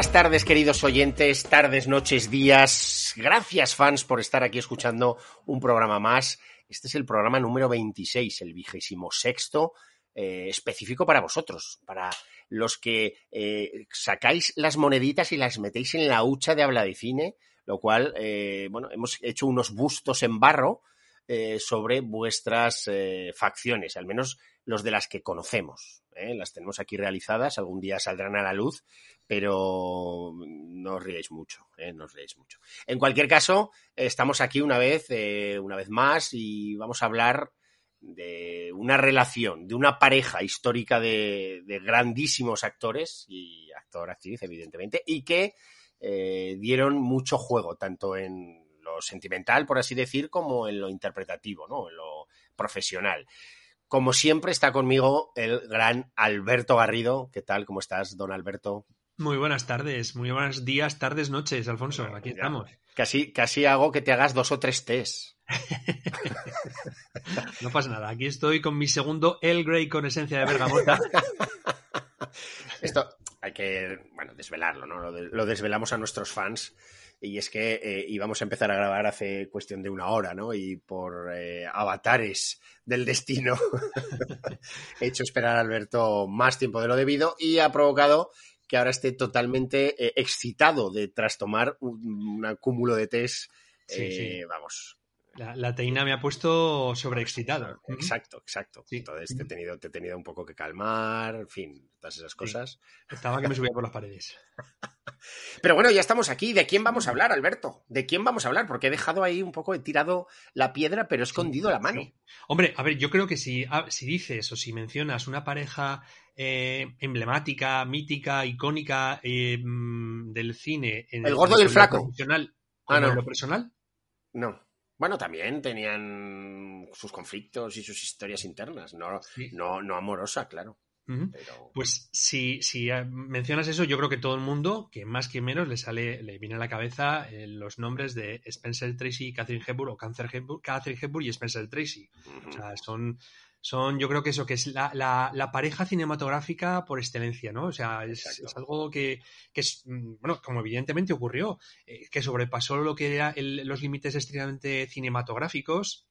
Buenas tardes, queridos oyentes, tardes, noches, días. Gracias, fans, por estar aquí escuchando un programa más. Este es el programa número 26, el vigésimo sexto, eh, específico para vosotros, para los que eh, sacáis las moneditas y las metéis en la hucha de habla de cine, lo cual, eh, bueno, hemos hecho unos bustos en barro sobre vuestras facciones, al menos los de las que conocemos. Las tenemos aquí realizadas, algún día saldrán a la luz, pero no os riáis mucho, ¿eh? no os riáis mucho. En cualquier caso, estamos aquí una vez, eh, una vez más, y vamos a hablar de una relación, de una pareja histórica de, grandísimos actores y actor-actriz, evidentemente, y que eh, dieron mucho juego, tanto en lo sentimental, por así decir, como en lo interpretativo, ¿no? en lo profesional. Como siempre está conmigo el gran Alberto Garrido. ¿Qué tal? ¿Cómo estás, don Alberto? Muy buenas tardes, muy buenos días, tardes, noches, Alfonso. Aquí estamos. Casi, casi hago que te hagas dos o tres test. no pasa nada. Aquí estoy con mi segundo El Grey con esencia de bergamota. Esto hay que, bueno, desvelarlo, ¿no? Lo, desvelamos a nuestros fans. Y es que eh, íbamos a empezar a grabar hace cuestión de una hora, ¿no? Y por eh, avatares del destino he hecho esperar a Alberto más tiempo de lo debido y ha provocado que ahora esté totalmente eh, excitado de tras tomar un, cúmulo de test. Eh, vamos. La, teína me ha puesto sobreexcitado. Exacto, exacto. Entonces te he, tenido, te he tenido un poco que calmar, en fin, todas esas cosas. Estaba que me subía por las paredes. Pero bueno, ya estamos aquí. ¿De quién vamos a hablar, Alberto? ¿De quién vamos a hablar? Porque he dejado ahí un poco, he tirado la piedra, pero he escondido la mano. Hombre, a ver, yo creo que si, ah, si dices o si mencionas una pareja eh, emblemática, mítica, icónica eh, mm, del cine. En el, gordo y el flaco. Ah, no. lo personal? No. Bueno, también tenían sus conflictos y sus historias internas, no, no, no amorosa, claro. Pues si, si, mencionas eso, yo creo que todo el mundo, que más que menos, le sale, le viene a la cabeza eh, los nombres de Spencer Tracy, Catherine Hepburn o Catherine Hepburn y Spencer Tracy. O sea, son son, yo creo que eso, que es la, la, pareja cinematográfica por excelencia, ¿no? O sea, es, algo que, que, es, mm, bueno, como evidentemente ocurrió, eh, que sobrepasó lo que eran los límites estrictamente cinematográficos,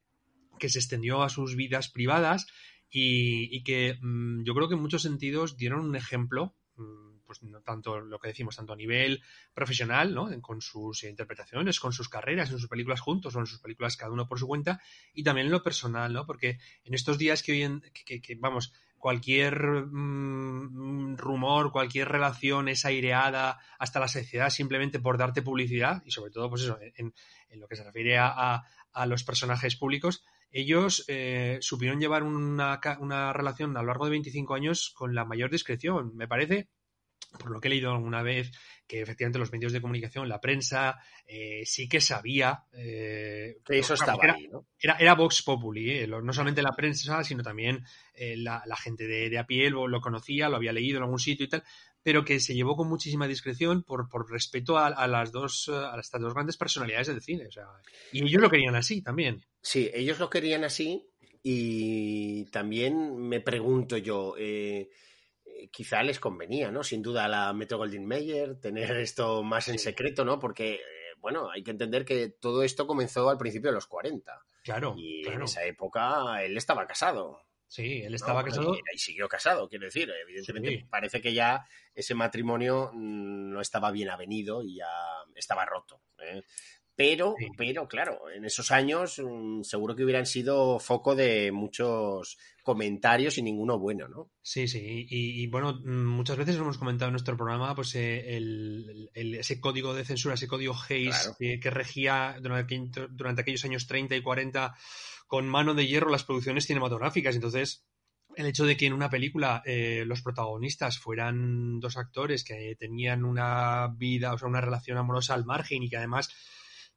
que se extendió a sus vidas privadas y, y que mm, yo creo que en muchos sentidos dieron un ejemplo mm, pues tanto lo que decimos, tanto a nivel profesional, ¿no? con sus interpretaciones, con sus carreras, en sus películas juntos o en sus películas cada uno por su cuenta, y también en lo personal, ¿no? Porque en estos días que hoy en, que, vamos, cualquier mm, rumor, cualquier relación es aireada hasta la sociedad simplemente por darte publicidad, y sobre todo, pues eso, en, lo que se refiere a, los personajes públicos, ellos eh, supieron llevar una, una, relación a lo largo de 25 años con la mayor discreción. Me parece por lo que he leído alguna vez, que efectivamente los medios de comunicación, la prensa, eh, sí que sabía. Eh, eso estaba era, ahí, ¿no? Era, Vox Populi, eh, no solamente la prensa, sino también la, gente de, a pie lo, conocía, lo había leído en algún sitio y tal, pero que se llevó con muchísima discreción por, por respeto a, las dos, a estas dos grandes personalidades del cine. O sea, y ellos lo querían así también. Sí, ellos lo querían así y también me pregunto yo. Eh, quizá les convenía, ¿no? Sin duda a la Metro Goldwyn Mayer tener esto más en secreto, ¿no? Porque, eh, bueno, hay que entender que todo esto comenzó al principio de los 40. Claro. Y en esa época él estaba casado. Sí, él estaba casado. Y, siguió casado, quiero decir. Evidentemente parece que ya ese matrimonio mm, no estaba bien avenido y ya estaba roto. ¿eh? Pero, pero claro, en esos años mm, seguro que hubieran sido foco de muchos comentarios y ninguno bueno, ¿no? Sí, sí. Y, bueno, muchas veces hemos comentado en nuestro programa pues eh, el, ese código de censura, ese código Hayes que, regía durante, durante aquellos años 30 y 40 con mano de hierro las producciones cinematográficas. Entonces, el hecho de que en una película eh, los protagonistas fueran dos actores que tenían una vida, o sea, una relación amorosa al margen y que además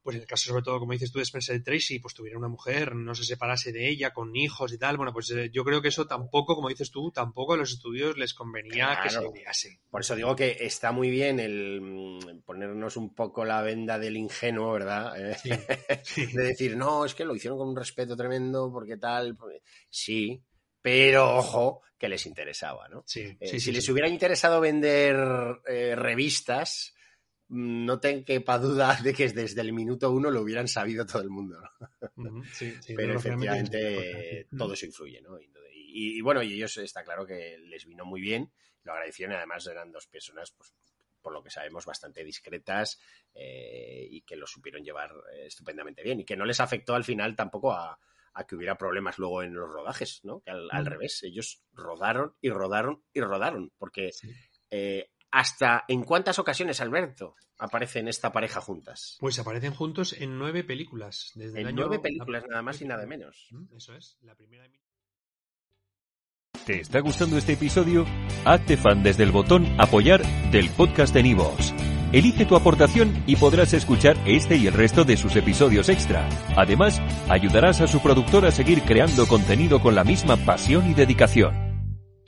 pues en el caso sobre todo, como dices tú, de Spencer Tracy, pues tuviera una mujer, no se separase de ella, con hijos y tal, bueno, pues eh, yo creo que eso tampoco, como dices tú, tampoco a los estudios les convenía que se olvidase. Por eso digo que está muy bien el mm, ponernos un poco la venda del ingenuo, ¿verdad? Eh, de decir, no, es que lo hicieron con un respeto tremendo, porque tal, sí, pero ojo, que les interesaba, ¿no? Sí, Eh, sí, si les hubiera interesado vender eh, revistas, no te quepa duda de que desde el minuto uno lo hubieran sabido todo el mundo, ¿no? Sí, sí, Pero efectivamente todo eso influye, ¿no? Y, y- y bueno, y ellos está claro que les vino muy bien, lo agradecieron y además eran dos personas, pues por lo que sabemos, bastante discretas eh, y que lo supieron llevar eh, estupendamente bien y que no les afectó al final tampoco a, a que hubiera problemas luego en los rodajes, ¿no? Que al, al revés, ellos rodaron y rodaron y rodaron, porque Sí. eh, hasta en cuántas ocasiones, Alberto, aparecen esta pareja juntas. Pues aparecen juntos en nueve películas. Desde el En año- nueve películas, nada más y nada menos. Eso es. La primera ¿Te está gustando este episodio? Hazte fan desde el botón Apoyar del podcast de Nivos. Elige tu aportación y podrás escuchar este y el resto de sus episodios extra. Además, ayudarás a su productor a seguir creando contenido con la misma pasión y dedicación.